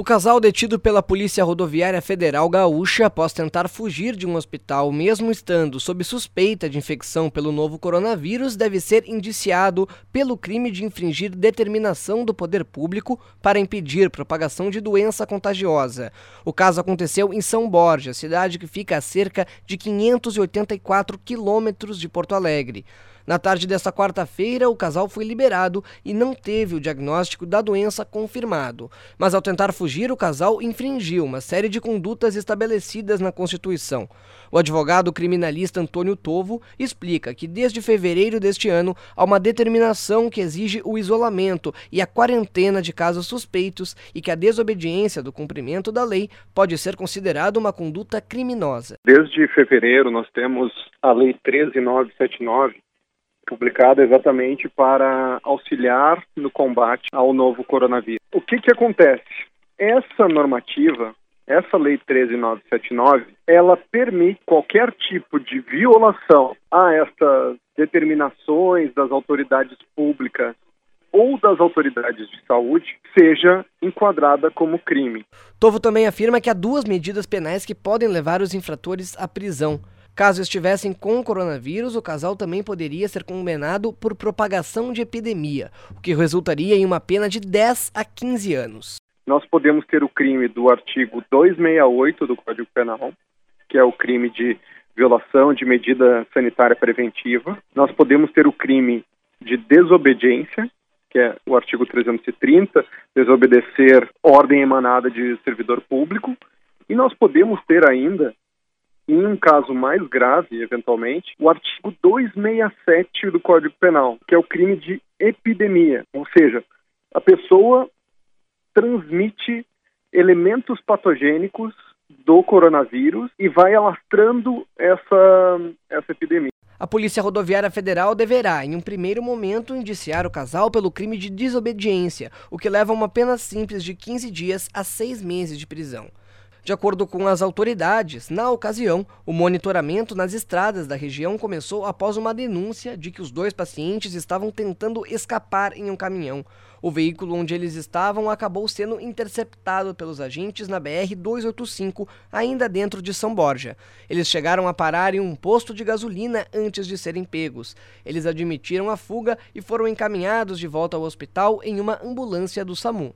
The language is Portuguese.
O casal detido pela Polícia Rodoviária Federal Gaúcha após tentar fugir de um hospital, mesmo estando sob suspeita de infecção pelo novo coronavírus, deve ser indiciado pelo crime de infringir determinação do poder público para impedir propagação de doença contagiosa. O caso aconteceu em São Borja, cidade que fica a cerca de 584 quilômetros de Porto Alegre. Na tarde desta quarta-feira, o casal foi liberado e não teve o diagnóstico da doença confirmado. Mas ao tentar fugir, o casal infringiu uma série de condutas estabelecidas na Constituição. O advogado criminalista Antônio Tovo explica que desde fevereiro deste ano há uma determinação que exige o isolamento e a quarentena de casos suspeitos e que a desobediência do cumprimento da lei pode ser considerada uma conduta criminosa. Desde fevereiro nós temos a Lei 13979 publicada exatamente para auxiliar no combate ao novo coronavírus. O que, que acontece? Essa normativa, essa Lei 13979, ela permite qualquer tipo de violação a essas determinações das autoridades públicas ou das autoridades de saúde seja enquadrada como crime. Tovo também afirma que há duas medidas penais que podem levar os infratores à prisão. Caso estivessem com coronavírus, o casal também poderia ser condenado por propagação de epidemia, o que resultaria em uma pena de 10 a 15 anos. Nós podemos ter o crime do artigo 268 do Código Penal, que é o crime de violação de medida sanitária preventiva. Nós podemos ter o crime de desobediência, que é o artigo 330, desobedecer ordem emanada de servidor público. E nós podemos ter ainda em um caso mais grave, eventualmente, o artigo 267 do Código Penal, que é o crime de epidemia, ou seja, a pessoa transmite elementos patogênicos do coronavírus e vai alastrando essa, essa epidemia. A Polícia Rodoviária Federal deverá, em um primeiro momento, indiciar o casal pelo crime de desobediência, o que leva a uma pena simples de 15 dias a 6 meses de prisão. De acordo com as autoridades, na ocasião, o monitoramento nas estradas da região começou após uma denúncia de que os dois pacientes estavam tentando escapar em um caminhão. O veículo onde eles estavam acabou sendo interceptado pelos agentes na BR-285, ainda dentro de São Borja. Eles chegaram a parar em um posto de gasolina antes de serem pegos. Eles admitiram a fuga e foram encaminhados de volta ao hospital em uma ambulância do SAMU.